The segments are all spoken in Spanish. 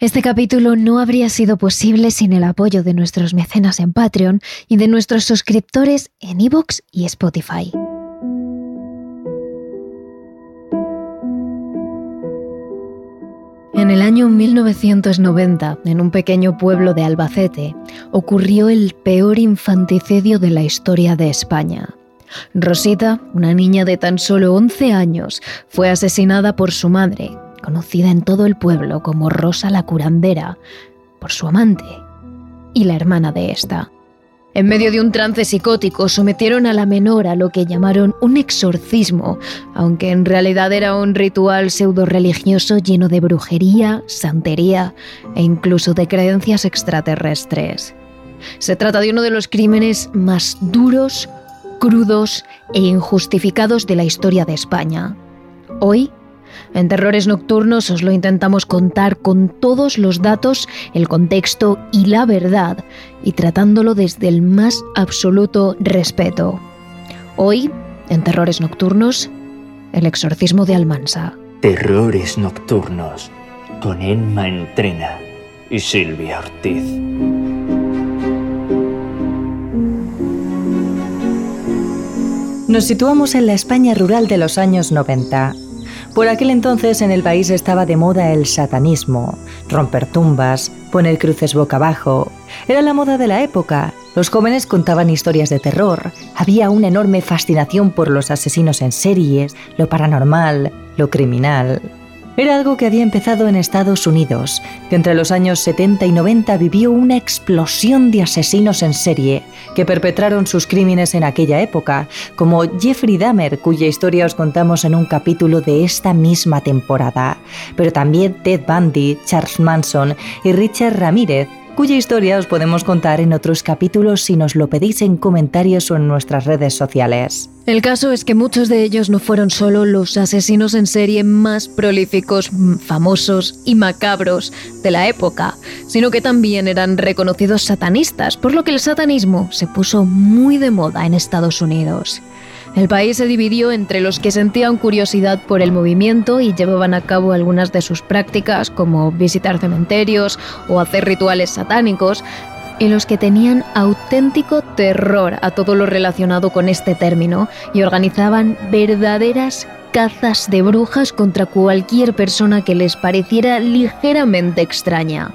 Este capítulo no habría sido posible sin el apoyo de nuestros mecenas en Patreon y de nuestros suscriptores en iVoox y Spotify. En el año 1990, en un pequeño pueblo de Albacete, ocurrió el peor infanticidio de la historia de España. Rosita, una niña de tan solo 11 años, fue asesinada por su madre, conocida en todo el pueblo como Rosa la curandera, por su amante y la hermana de esta. En medio de un trance psicótico sometieron a la menor a lo que llamaron un exorcismo, aunque en realidad era un ritual pseudo religioso lleno de brujería, santería e incluso de creencias extraterrestres. Se trata de uno de los crímenes más duros, crudos e injustificados de la historia de España. Hoy en Terrores Nocturnos os lo intentamos contar con todos los datos, el contexto y la verdad, y tratándolo desde el más absoluto respeto. Hoy, en Terrores Nocturnos, el exorcismo de Almansa. Terrores Nocturnos, con Emma Entrena y Silvia Ortiz. Nos situamos en la España rural de los años 90 por aquel entonces en el país estaba de moda el satanismo, romper tumbas, poner cruces boca abajo. Era la moda de la época. Los jóvenes contaban historias de terror. Había una enorme fascinación por los asesinos en series, lo paranormal, lo criminal. Era algo que había empezado en Estados Unidos, que entre los años 70 y 90 vivió una explosión de asesinos en serie que perpetraron sus crímenes en aquella época, como Jeffrey Dahmer, cuya historia os contamos en un capítulo de esta misma temporada, pero también Ted Bundy, Charles Manson y Richard Ramírez, cuya historia os podemos contar en otros capítulos si nos lo pedís en comentarios o en nuestras redes sociales. El caso es que muchos de ellos no fueron solo los asesinos en serie más prolíficos, famosos y macabros de la época, sino que también eran reconocidos satanistas, por lo que el satanismo se puso muy de moda en Estados Unidos. El país se dividió entre los que sentían curiosidad por el movimiento y llevaban a cabo algunas de sus prácticas, como visitar cementerios o hacer rituales satánicos, y los que tenían auténtico terror a todo lo relacionado con este término y organizaban verdaderas cazas de brujas contra cualquier persona que les pareciera ligeramente extraña.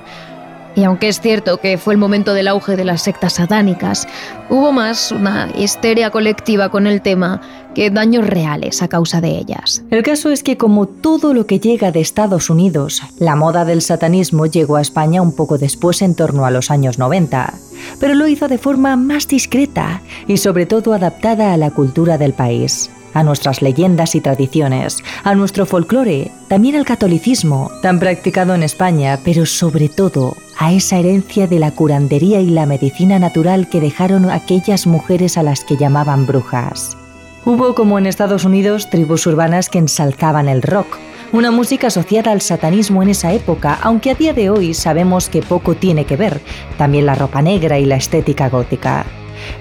Y aunque es cierto que fue el momento del auge de las sectas satánicas, hubo más una histeria colectiva con el tema que daños reales a causa de ellas. El caso es que como todo lo que llega de Estados Unidos, la moda del satanismo llegó a España un poco después en torno a los años 90, pero lo hizo de forma más discreta y sobre todo adaptada a la cultura del país a nuestras leyendas y tradiciones, a nuestro folclore, también al catolicismo, tan practicado en España, pero sobre todo a esa herencia de la curandería y la medicina natural que dejaron aquellas mujeres a las que llamaban brujas. Hubo, como en Estados Unidos, tribus urbanas que ensalzaban el rock, una música asociada al satanismo en esa época, aunque a día de hoy sabemos que poco tiene que ver, también la ropa negra y la estética gótica.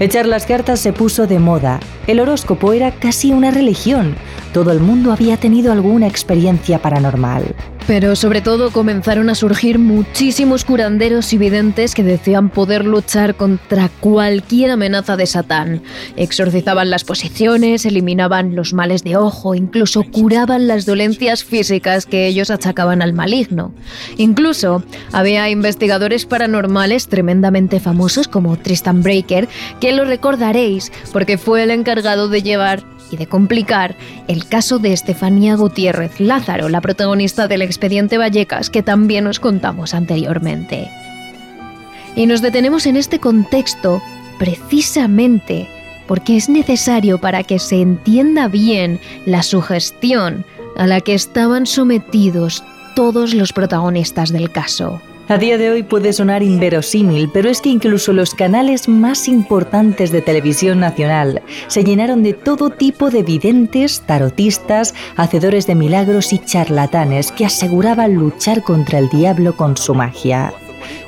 Echar las cartas se puso de moda. El horóscopo era casi una religión. Todo el mundo había tenido alguna experiencia paranormal. Pero sobre todo comenzaron a surgir muchísimos curanderos y videntes que decían poder luchar contra cualquier amenaza de Satán. Exorcizaban las posiciones, eliminaban los males de ojo, incluso curaban las dolencias físicas que ellos achacaban al maligno. Incluso había investigadores paranormales tremendamente famosos como Tristan Breaker, que lo recordaréis porque fue el encargado de llevar y de complicar el caso de Estefanía Gutiérrez Lázaro, la protagonista del expediente Vallecas que también os contamos anteriormente. Y nos detenemos en este contexto precisamente porque es necesario para que se entienda bien la sugestión a la que estaban sometidos todos los protagonistas del caso. A día de hoy puede sonar inverosímil, pero es que incluso los canales más importantes de televisión nacional se llenaron de todo tipo de videntes, tarotistas, hacedores de milagros y charlatanes que aseguraban luchar contra el diablo con su magia.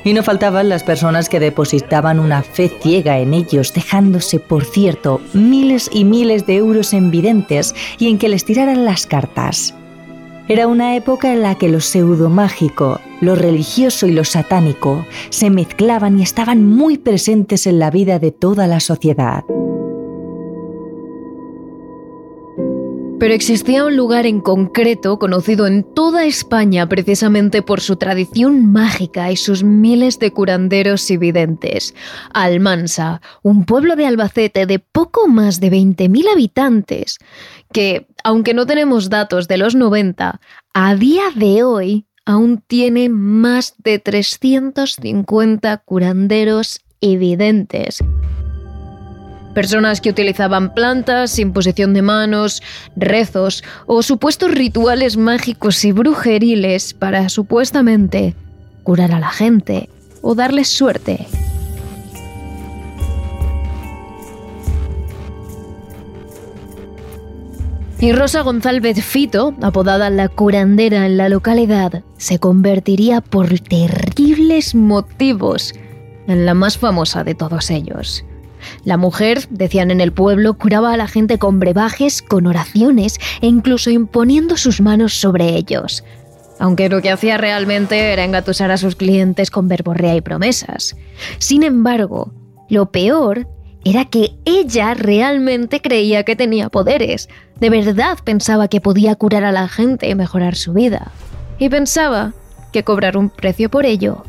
Y no faltaban las personas que depositaban una fe ciega en ellos, dejándose, por cierto, miles y miles de euros en videntes y en que les tiraran las cartas. Era una época en la que lo pseudomágico, lo religioso y lo satánico se mezclaban y estaban muy presentes en la vida de toda la sociedad. Pero existía un lugar en concreto conocido en toda España precisamente por su tradición mágica y sus miles de curanderos y videntes. Almansa, un pueblo de Albacete de poco más de 20.000 habitantes, que, aunque no tenemos datos de los 90, a día de hoy aún tiene más de 350 curanderos evidentes. Personas que utilizaban plantas, imposición de manos, rezos o supuestos rituales mágicos y brujeriles para supuestamente curar a la gente o darles suerte. Y Rosa González Fito, apodada la curandera en la localidad, se convertiría por terribles motivos en la más famosa de todos ellos. La mujer, decían en el pueblo, curaba a la gente con brebajes, con oraciones e incluso imponiendo sus manos sobre ellos. Aunque lo que hacía realmente era engatusar a sus clientes con verborrea y promesas. Sin embargo, lo peor era que ella realmente creía que tenía poderes. De verdad pensaba que podía curar a la gente y mejorar su vida. Y pensaba que cobrar un precio por ello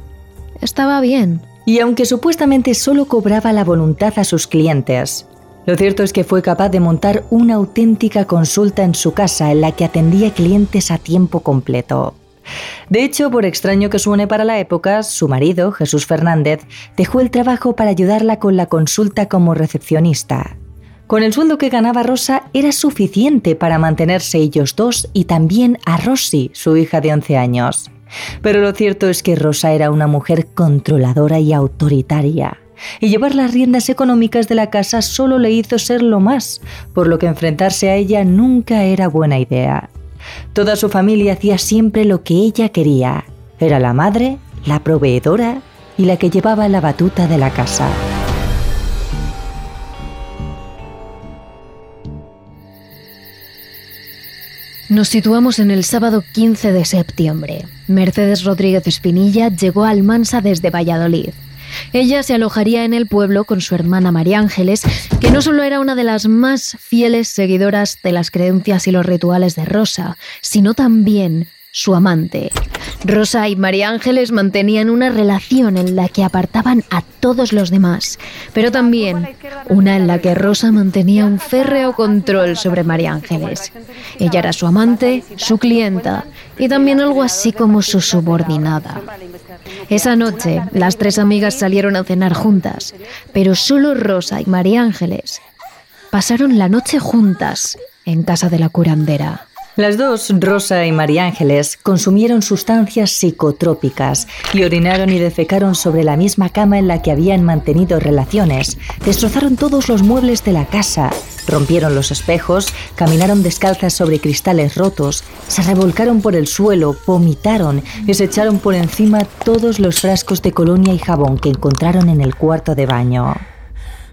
estaba bien. Y aunque supuestamente solo cobraba la voluntad a sus clientes, lo cierto es que fue capaz de montar una auténtica consulta en su casa en la que atendía clientes a tiempo completo. De hecho, por extraño que suene para la época, su marido, Jesús Fernández, dejó el trabajo para ayudarla con la consulta como recepcionista. Con el sueldo que ganaba Rosa era suficiente para mantenerse ellos dos y también a Rosy, su hija de 11 años. Pero lo cierto es que Rosa era una mujer controladora y autoritaria, y llevar las riendas económicas de la casa solo le hizo ser lo más, por lo que enfrentarse a ella nunca era buena idea. Toda su familia hacía siempre lo que ella quería. Era la madre, la proveedora y la que llevaba la batuta de la casa. Nos situamos en el sábado 15 de septiembre. Mercedes Rodríguez Espinilla llegó a Almansa desde Valladolid. Ella se alojaría en el pueblo con su hermana María Ángeles, que no solo era una de las más fieles seguidoras de las creencias y los rituales de Rosa, sino también su amante. Rosa y María Ángeles mantenían una relación en la que apartaban a todos los demás, pero también una en la que Rosa mantenía un férreo control sobre María Ángeles. Ella era su amante, su clienta y también algo así como su subordinada. Esa noche, las tres amigas salieron a cenar juntas, pero solo Rosa y María Ángeles pasaron la noche juntas en casa de la curandera. Las dos, Rosa y María Ángeles, consumieron sustancias psicotrópicas y orinaron y defecaron sobre la misma cama en la que habían mantenido relaciones. Destrozaron todos los muebles de la casa, rompieron los espejos, caminaron descalzas sobre cristales rotos, se revolcaron por el suelo, vomitaron y se echaron por encima todos los frascos de colonia y jabón que encontraron en el cuarto de baño.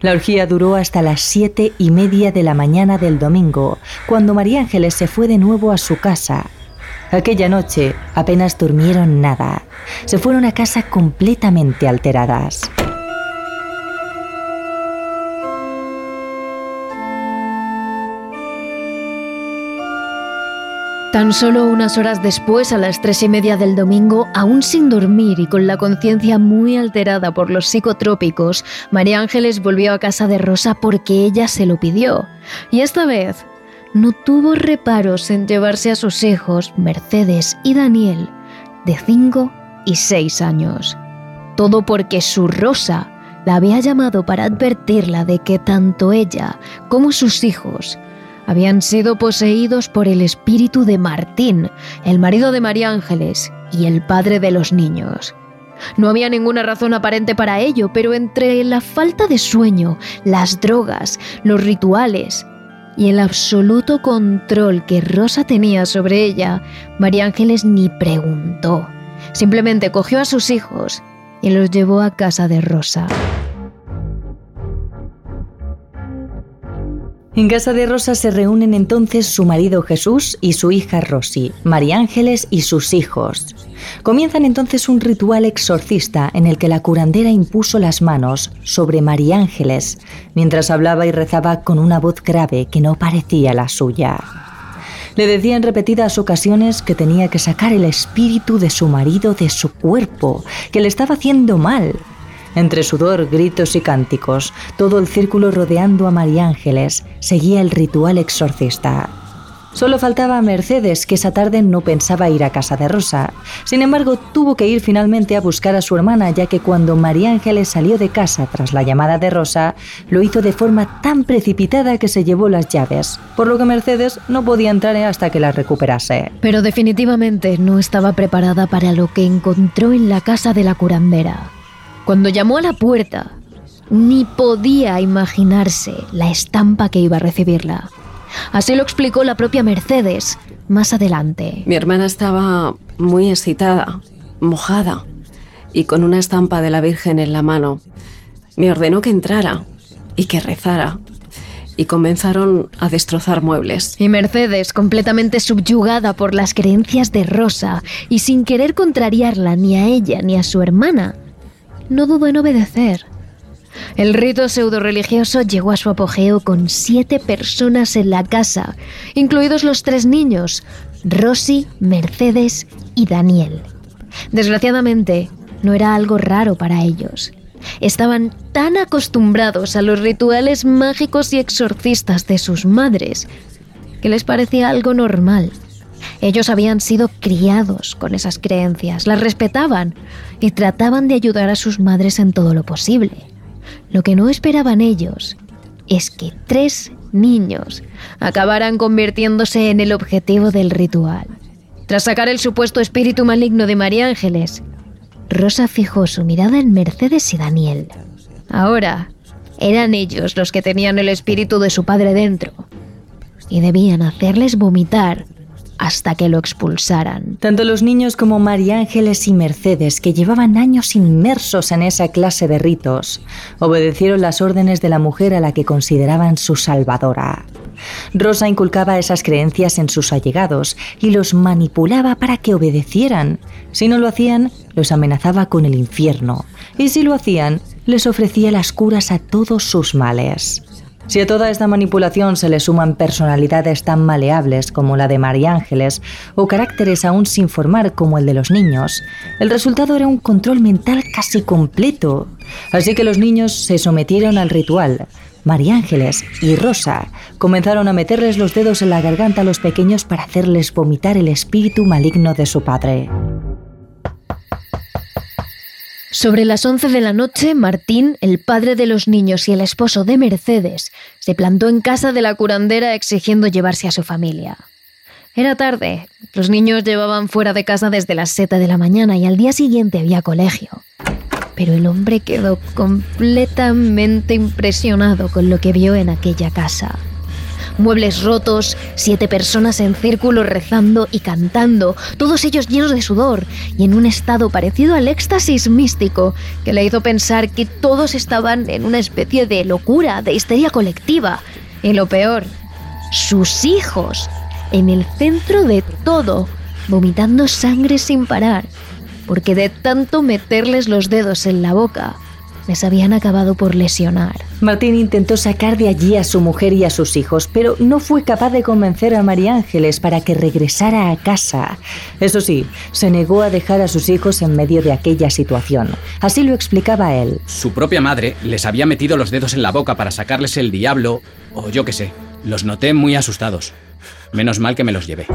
La orgía duró hasta las siete y media de la mañana del domingo, cuando María Ángeles se fue de nuevo a su casa. Aquella noche apenas durmieron nada. Se fueron a casa completamente alteradas. Tan solo unas horas después, a las tres y media del domingo, aún sin dormir y con la conciencia muy alterada por los psicotrópicos, María Ángeles volvió a casa de Rosa porque ella se lo pidió. Y esta vez no tuvo reparos en llevarse a sus hijos, Mercedes y Daniel, de 5 y 6 años. Todo porque su Rosa la había llamado para advertirla de que tanto ella como sus hijos habían sido poseídos por el espíritu de Martín, el marido de María Ángeles y el padre de los niños. No había ninguna razón aparente para ello, pero entre la falta de sueño, las drogas, los rituales y el absoluto control que Rosa tenía sobre ella, María Ángeles ni preguntó. Simplemente cogió a sus hijos y los llevó a casa de Rosa. En casa de Rosa se reúnen entonces su marido Jesús y su hija Rosy, María Ángeles y sus hijos. Comienzan entonces un ritual exorcista en el que la curandera impuso las manos sobre María Ángeles mientras hablaba y rezaba con una voz grave que no parecía la suya. Le decía en repetidas ocasiones que tenía que sacar el espíritu de su marido de su cuerpo, que le estaba haciendo mal, entre sudor, gritos y cánticos, todo el círculo rodeando a María Ángeles seguía el ritual exorcista. Solo faltaba a Mercedes, que esa tarde no pensaba ir a casa de Rosa. Sin embargo, tuvo que ir finalmente a buscar a su hermana, ya que cuando María Ángeles salió de casa tras la llamada de Rosa, lo hizo de forma tan precipitada que se llevó las llaves, por lo que Mercedes no podía entrar hasta que las recuperase. Pero definitivamente no estaba preparada para lo que encontró en la casa de la curandera. Cuando llamó a la puerta, ni podía imaginarse la estampa que iba a recibirla. Así lo explicó la propia Mercedes más adelante. Mi hermana estaba muy excitada, mojada y con una estampa de la Virgen en la mano. Me ordenó que entrara y que rezara. Y comenzaron a destrozar muebles. Y Mercedes, completamente subyugada por las creencias de Rosa y sin querer contrariarla ni a ella ni a su hermana, no dudó en obedecer. El rito pseudo-religioso llegó a su apogeo con siete personas en la casa, incluidos los tres niños, Rosy, Mercedes y Daniel. Desgraciadamente, no era algo raro para ellos. Estaban tan acostumbrados a los rituales mágicos y exorcistas de sus madres que les parecía algo normal. Ellos habían sido criados con esas creencias, las respetaban y trataban de ayudar a sus madres en todo lo posible. Lo que no esperaban ellos es que tres niños acabaran convirtiéndose en el objetivo del ritual. Tras sacar el supuesto espíritu maligno de María Ángeles, Rosa fijó su mirada en Mercedes y Daniel. Ahora eran ellos los que tenían el espíritu de su padre dentro y debían hacerles vomitar hasta que lo expulsaran. Tanto los niños como María Ángeles y Mercedes, que llevaban años inmersos en esa clase de ritos, obedecieron las órdenes de la mujer a la que consideraban su salvadora. Rosa inculcaba esas creencias en sus allegados y los manipulaba para que obedecieran. Si no lo hacían, los amenazaba con el infierno, y si lo hacían, les ofrecía las curas a todos sus males. Si a toda esta manipulación se le suman personalidades tan maleables como la de María Ángeles o caracteres aún sin formar como el de los niños, el resultado era un control mental casi completo. Así que los niños se sometieron al ritual. María Ángeles y Rosa comenzaron a meterles los dedos en la garganta a los pequeños para hacerles vomitar el espíritu maligno de su padre. Sobre las 11 de la noche, Martín, el padre de los niños y el esposo de Mercedes, se plantó en casa de la curandera exigiendo llevarse a su familia. Era tarde, los niños llevaban fuera de casa desde las 7 de la mañana y al día siguiente había colegio. Pero el hombre quedó completamente impresionado con lo que vio en aquella casa muebles rotos, siete personas en círculo rezando y cantando, todos ellos llenos de sudor y en un estado parecido al éxtasis místico que le hizo pensar que todos estaban en una especie de locura, de histeria colectiva. Y lo peor, sus hijos, en el centro de todo, vomitando sangre sin parar, porque de tanto meterles los dedos en la boca, les habían acabado por lesionar. Martín intentó sacar de allí a su mujer y a sus hijos, pero no fue capaz de convencer a María Ángeles para que regresara a casa. Eso sí, se negó a dejar a sus hijos en medio de aquella situación. Así lo explicaba él. Su propia madre les había metido los dedos en la boca para sacarles el diablo, o yo qué sé. Los noté muy asustados. Menos mal que me los llevé.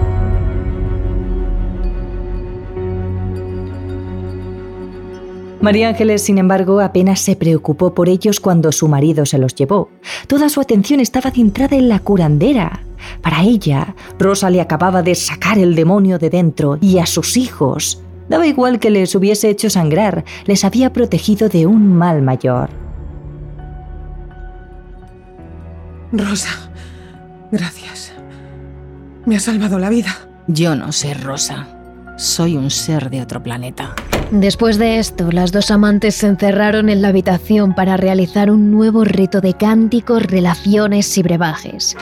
María Ángeles, sin embargo, apenas se preocupó por ellos cuando su marido se los llevó. Toda su atención estaba centrada en la curandera. Para ella, Rosa le acababa de sacar el demonio de dentro y a sus hijos. Daba igual que les hubiese hecho sangrar, les había protegido de un mal mayor. Rosa, gracias. Me ha salvado la vida. Yo no sé, Rosa. Soy un ser de otro planeta. Después de esto, las dos amantes se encerraron en la habitación para realizar un nuevo rito de cánticos, relaciones y brebajes.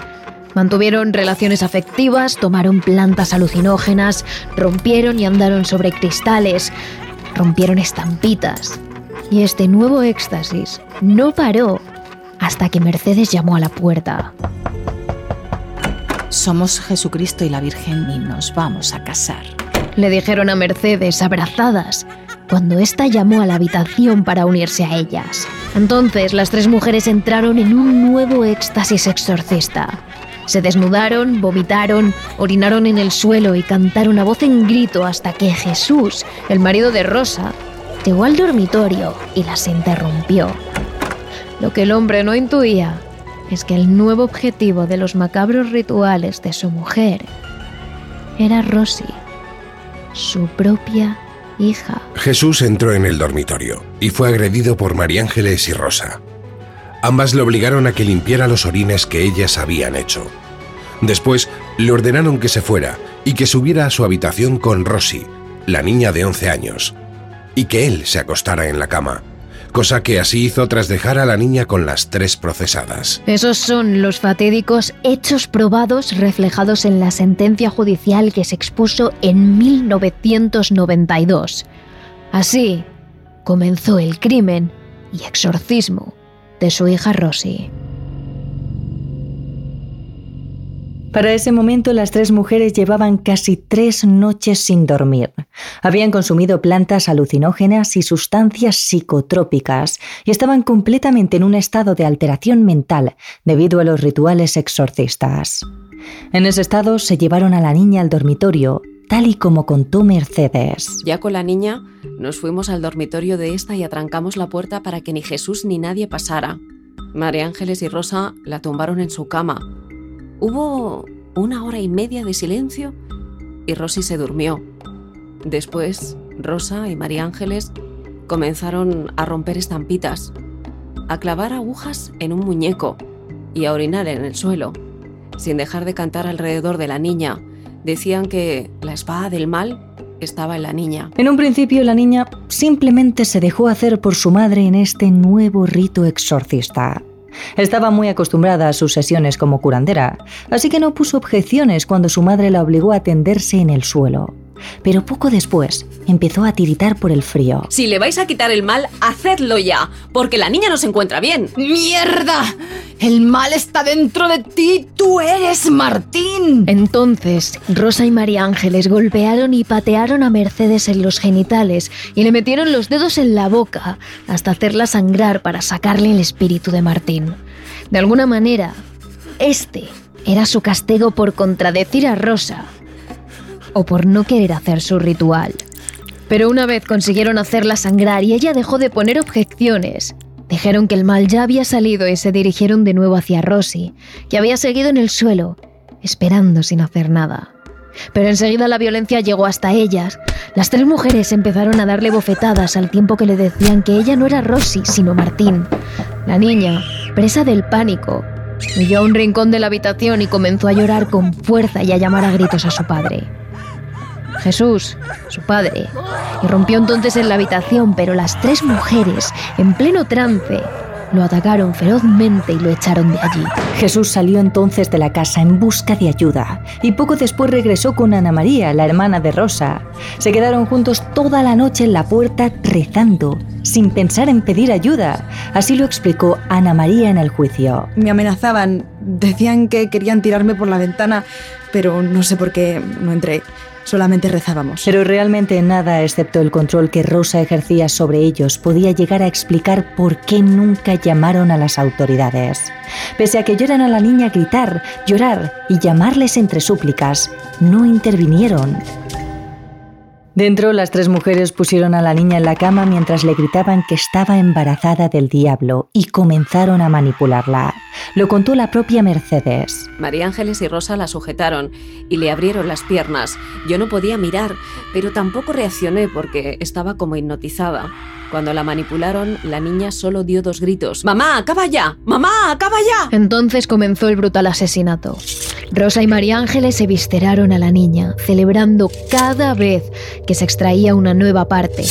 Mantuvieron relaciones afectivas, tomaron plantas alucinógenas, rompieron y andaron sobre cristales, rompieron estampitas. Y este nuevo éxtasis no paró hasta que Mercedes llamó a la puerta. Somos Jesucristo y la Virgen y nos vamos a casar le dijeron a Mercedes, abrazadas, cuando ésta llamó a la habitación para unirse a ellas. Entonces las tres mujeres entraron en un nuevo éxtasis exorcista. Se desnudaron, vomitaron, orinaron en el suelo y cantaron a voz en grito hasta que Jesús, el marido de Rosa, llegó al dormitorio y las interrumpió. Lo que el hombre no intuía es que el nuevo objetivo de los macabros rituales de su mujer era Rosy su propia hija. Jesús entró en el dormitorio y fue agredido por María Ángeles y Rosa. Ambas le obligaron a que limpiara los orines que ellas habían hecho. Después le ordenaron que se fuera y que subiera a su habitación con Rosy, la niña de 11 años, y que él se acostara en la cama, cosa que así hizo tras dejar a la niña con las tres procesadas. Esos son los fatídicos hechos probados reflejados en la sentencia judicial que se expuso en 1992. Así comenzó el crimen y exorcismo de su hija Rosy. Para ese momento las tres mujeres llevaban casi tres noches sin dormir. Habían consumido plantas alucinógenas y sustancias psicotrópicas y estaban completamente en un estado de alteración mental debido a los rituales exorcistas. En ese estado se llevaron a la niña al dormitorio, tal y como contó Mercedes. Ya con la niña nos fuimos al dormitorio de esta y atrancamos la puerta para que ni Jesús ni nadie pasara. María Ángeles y Rosa la tumbaron en su cama Hubo una hora y media de silencio y Rosy se durmió. Después, Rosa y María Ángeles comenzaron a romper estampitas, a clavar agujas en un muñeco y a orinar en el suelo, sin dejar de cantar alrededor de la niña. Decían que la espada del mal estaba en la niña. En un principio la niña simplemente se dejó hacer por su madre en este nuevo rito exorcista. Estaba muy acostumbrada a sus sesiones como curandera, así que no puso objeciones cuando su madre la obligó a tenderse en el suelo. Pero poco después empezó a tiritar por el frío. Si le vais a quitar el mal, hacedlo ya, porque la niña no se encuentra bien. ¡Mierda! El mal está dentro de ti, tú eres Martín. Entonces, Rosa y María Ángeles golpearon y patearon a Mercedes en los genitales y le metieron los dedos en la boca hasta hacerla sangrar para sacarle el espíritu de Martín. De alguna manera, este era su castigo por contradecir a Rosa o por no querer hacer su ritual. Pero una vez consiguieron hacerla sangrar y ella dejó de poner objeciones, dijeron que el mal ya había salido y se dirigieron de nuevo hacia Rosy, que había seguido en el suelo, esperando sin hacer nada. Pero enseguida la violencia llegó hasta ellas. Las tres mujeres empezaron a darle bofetadas al tiempo que le decían que ella no era Rosy, sino Martín. La niña, presa del pánico, huyó a un rincón de la habitación y comenzó a llorar con fuerza y a llamar a gritos a su padre. Jesús, su padre, irrumpió entonces en la habitación, pero las tres mujeres, en pleno trance, lo atacaron ferozmente y lo echaron de allí. Jesús salió entonces de la casa en busca de ayuda y poco después regresó con Ana María, la hermana de Rosa. Se quedaron juntos toda la noche en la puerta rezando, sin pensar en pedir ayuda. Así lo explicó Ana María en el juicio. Me amenazaban, decían que querían tirarme por la ventana, pero no sé por qué no entré. Solamente rezábamos. Pero realmente nada, excepto el control que Rosa ejercía sobre ellos, podía llegar a explicar por qué nunca llamaron a las autoridades. Pese a que lloran a la niña gritar, llorar y llamarles entre súplicas, no intervinieron. Dentro, las tres mujeres pusieron a la niña en la cama mientras le gritaban que estaba embarazada del diablo y comenzaron a manipularla. Lo contó la propia Mercedes. María Ángeles y Rosa la sujetaron y le abrieron las piernas. Yo no podía mirar, pero tampoco reaccioné porque estaba como hipnotizada. Cuando la manipularon, la niña solo dio dos gritos. ¡Mamá, acaba ya! ¡Mamá, acaba ya! Entonces comenzó el brutal asesinato. Rosa y María Ángeles se visteraron a la niña, celebrando cada vez que se extraía una nueva parte,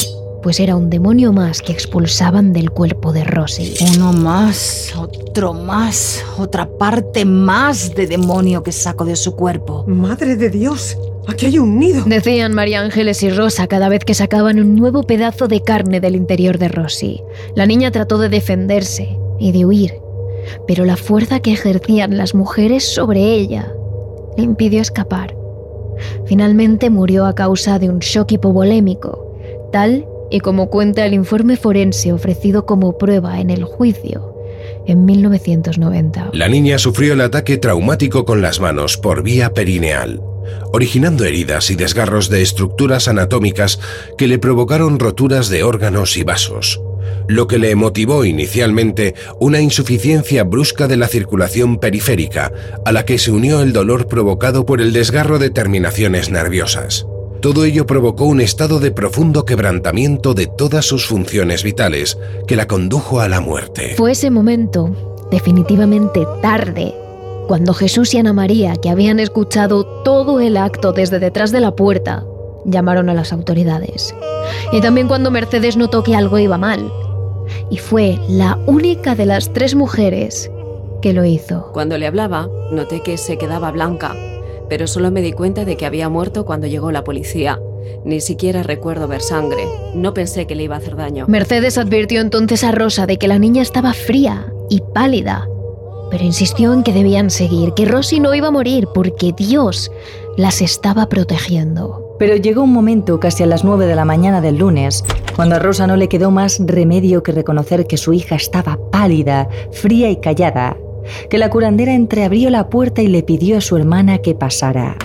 pues era un demonio más que expulsaban del cuerpo de Rosy. Uno más, otro más, otra parte más de demonio que saco de su cuerpo. Madre de Dios, aquí hay un nido. Decían María Ángeles y Rosa cada vez que sacaban un nuevo pedazo de carne del interior de Rosy. La niña trató de defenderse y de huir, pero la fuerza que ejercían las mujeres sobre ella le impidió escapar. Finalmente murió a causa de un shock hipovolémico, tal y como cuenta el informe forense ofrecido como prueba en el juicio en 1990. La niña sufrió el ataque traumático con las manos por vía perineal, originando heridas y desgarros de estructuras anatómicas que le provocaron roturas de órganos y vasos lo que le motivó inicialmente una insuficiencia brusca de la circulación periférica, a la que se unió el dolor provocado por el desgarro de terminaciones nerviosas. Todo ello provocó un estado de profundo quebrantamiento de todas sus funciones vitales, que la condujo a la muerte. Fue ese momento, definitivamente tarde, cuando Jesús y Ana María, que habían escuchado todo el acto desde detrás de la puerta, llamaron a las autoridades. Y también cuando Mercedes notó que algo iba mal. Y fue la única de las tres mujeres que lo hizo. Cuando le hablaba, noté que se quedaba blanca, pero solo me di cuenta de que había muerto cuando llegó la policía. Ni siquiera recuerdo ver sangre. No pensé que le iba a hacer daño. Mercedes advirtió entonces a Rosa de que la niña estaba fría y pálida, pero insistió en que debían seguir, que Rosy no iba a morir porque Dios las estaba protegiendo. Pero llegó un momento, casi a las 9 de la mañana del lunes, cuando a Rosa no le quedó más remedio que reconocer que su hija estaba pálida, fría y callada, que la curandera entreabrió la puerta y le pidió a su hermana que pasara.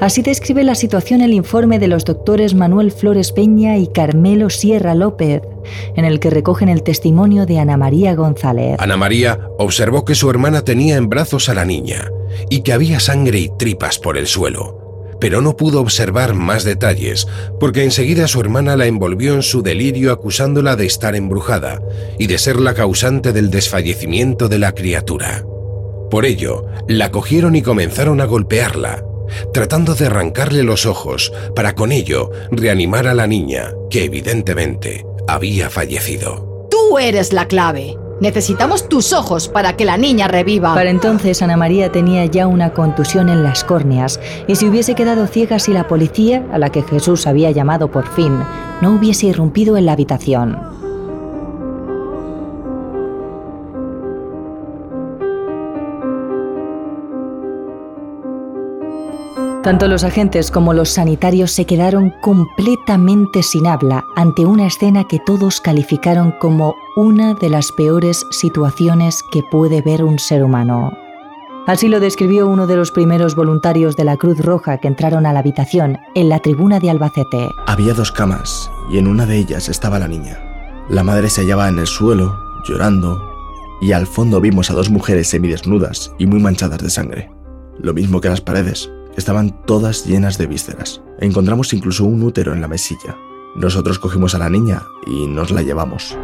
Así describe la situación el informe de los doctores Manuel Flores Peña y Carmelo Sierra López, en el que recogen el testimonio de Ana María González. Ana María observó que su hermana tenía en brazos a la niña y que había sangre y tripas por el suelo pero no pudo observar más detalles, porque enseguida su hermana la envolvió en su delirio acusándola de estar embrujada y de ser la causante del desfallecimiento de la criatura. Por ello, la cogieron y comenzaron a golpearla, tratando de arrancarle los ojos para con ello reanimar a la niña, que evidentemente había fallecido. Tú eres la clave. Necesitamos tus ojos para que la niña reviva. Para entonces Ana María tenía ya una contusión en las córneas y si hubiese quedado ciega si la policía, a la que Jesús había llamado por fin, no hubiese irrumpido en la habitación. Tanto los agentes como los sanitarios se quedaron completamente sin habla ante una escena que todos calificaron como una de las peores situaciones que puede ver un ser humano. Así lo describió uno de los primeros voluntarios de la Cruz Roja que entraron a la habitación, en la tribuna de Albacete. Había dos camas y en una de ellas estaba la niña. La madre se hallaba en el suelo, llorando, y al fondo vimos a dos mujeres semidesnudas y muy manchadas de sangre, lo mismo que las paredes estaban todas llenas de vísceras. Encontramos incluso un útero en la mesilla. Nosotros cogimos a la niña y nos la llevamos.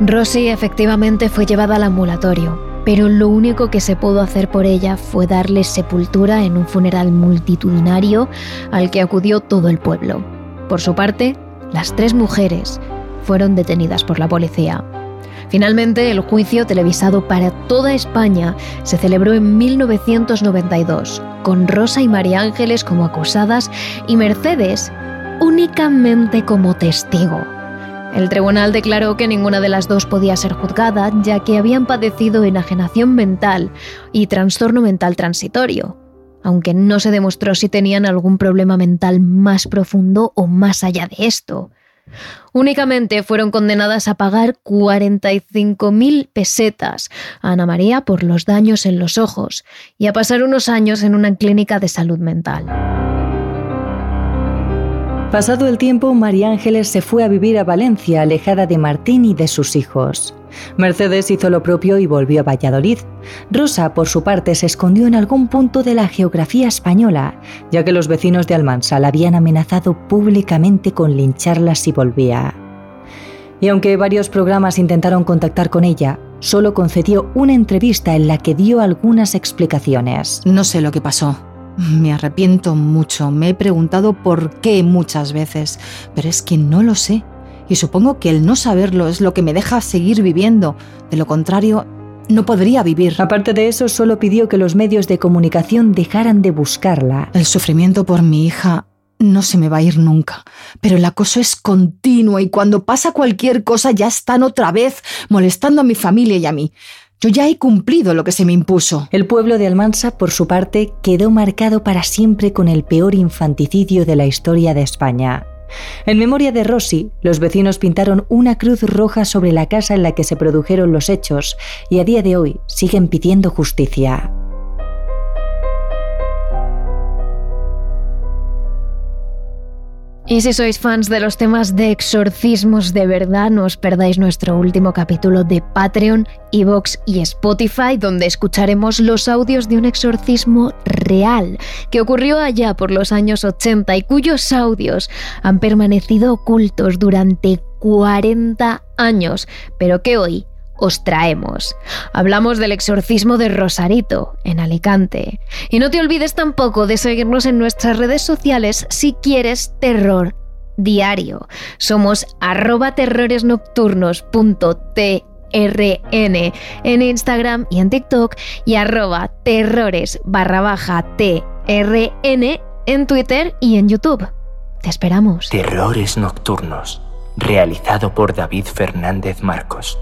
Rosy efectivamente fue llevada al ambulatorio, pero lo único que se pudo hacer por ella fue darle sepultura en un funeral multitudinario al que acudió todo el pueblo. Por su parte, las tres mujeres fueron detenidas por la policía. Finalmente, el juicio televisado para toda España se celebró en 1992, con Rosa y María Ángeles como acusadas y Mercedes únicamente como testigo. El tribunal declaró que ninguna de las dos podía ser juzgada, ya que habían padecido enajenación mental y trastorno mental transitorio, aunque no se demostró si tenían algún problema mental más profundo o más allá de esto. Únicamente fueron condenadas a pagar 45.000 pesetas a Ana María por los daños en los ojos y a pasar unos años en una clínica de salud mental. Pasado el tiempo, María Ángeles se fue a vivir a Valencia, alejada de Martín y de sus hijos. Mercedes hizo lo propio y volvió a Valladolid. Rosa, por su parte, se escondió en algún punto de la geografía española, ya que los vecinos de Almansa la habían amenazado públicamente con lincharla si volvía. Y aunque varios programas intentaron contactar con ella, solo concedió una entrevista en la que dio algunas explicaciones. No sé lo que pasó. Me arrepiento mucho, me he preguntado por qué muchas veces, pero es que no lo sé. Y supongo que el no saberlo es lo que me deja seguir viviendo. De lo contrario, no podría vivir. Aparte de eso, solo pidió que los medios de comunicación dejaran de buscarla. El sufrimiento por mi hija no se me va a ir nunca, pero el acoso es continuo y cuando pasa cualquier cosa ya están otra vez molestando a mi familia y a mí. Yo ya he cumplido lo que se me impuso. El pueblo de Almansa, por su parte, quedó marcado para siempre con el peor infanticidio de la historia de España. En memoria de Rossi, los vecinos pintaron una cruz roja sobre la casa en la que se produjeron los hechos y a día de hoy siguen pidiendo justicia. Y si sois fans de los temas de exorcismos de verdad, no os perdáis nuestro último capítulo de Patreon, Evox y Spotify, donde escucharemos los audios de un exorcismo real que ocurrió allá por los años 80 y cuyos audios han permanecido ocultos durante 40 años, pero que hoy os traemos. Hablamos del exorcismo de Rosarito, en Alicante. Y no te olvides tampoco de seguirnos en nuestras redes sociales si quieres terror diario. Somos arroba terroresnocturnos.trn en Instagram y en TikTok y arroba terrores barra baja trn en Twitter y en YouTube. Te esperamos. Terrores Nocturnos, realizado por David Fernández Marcos.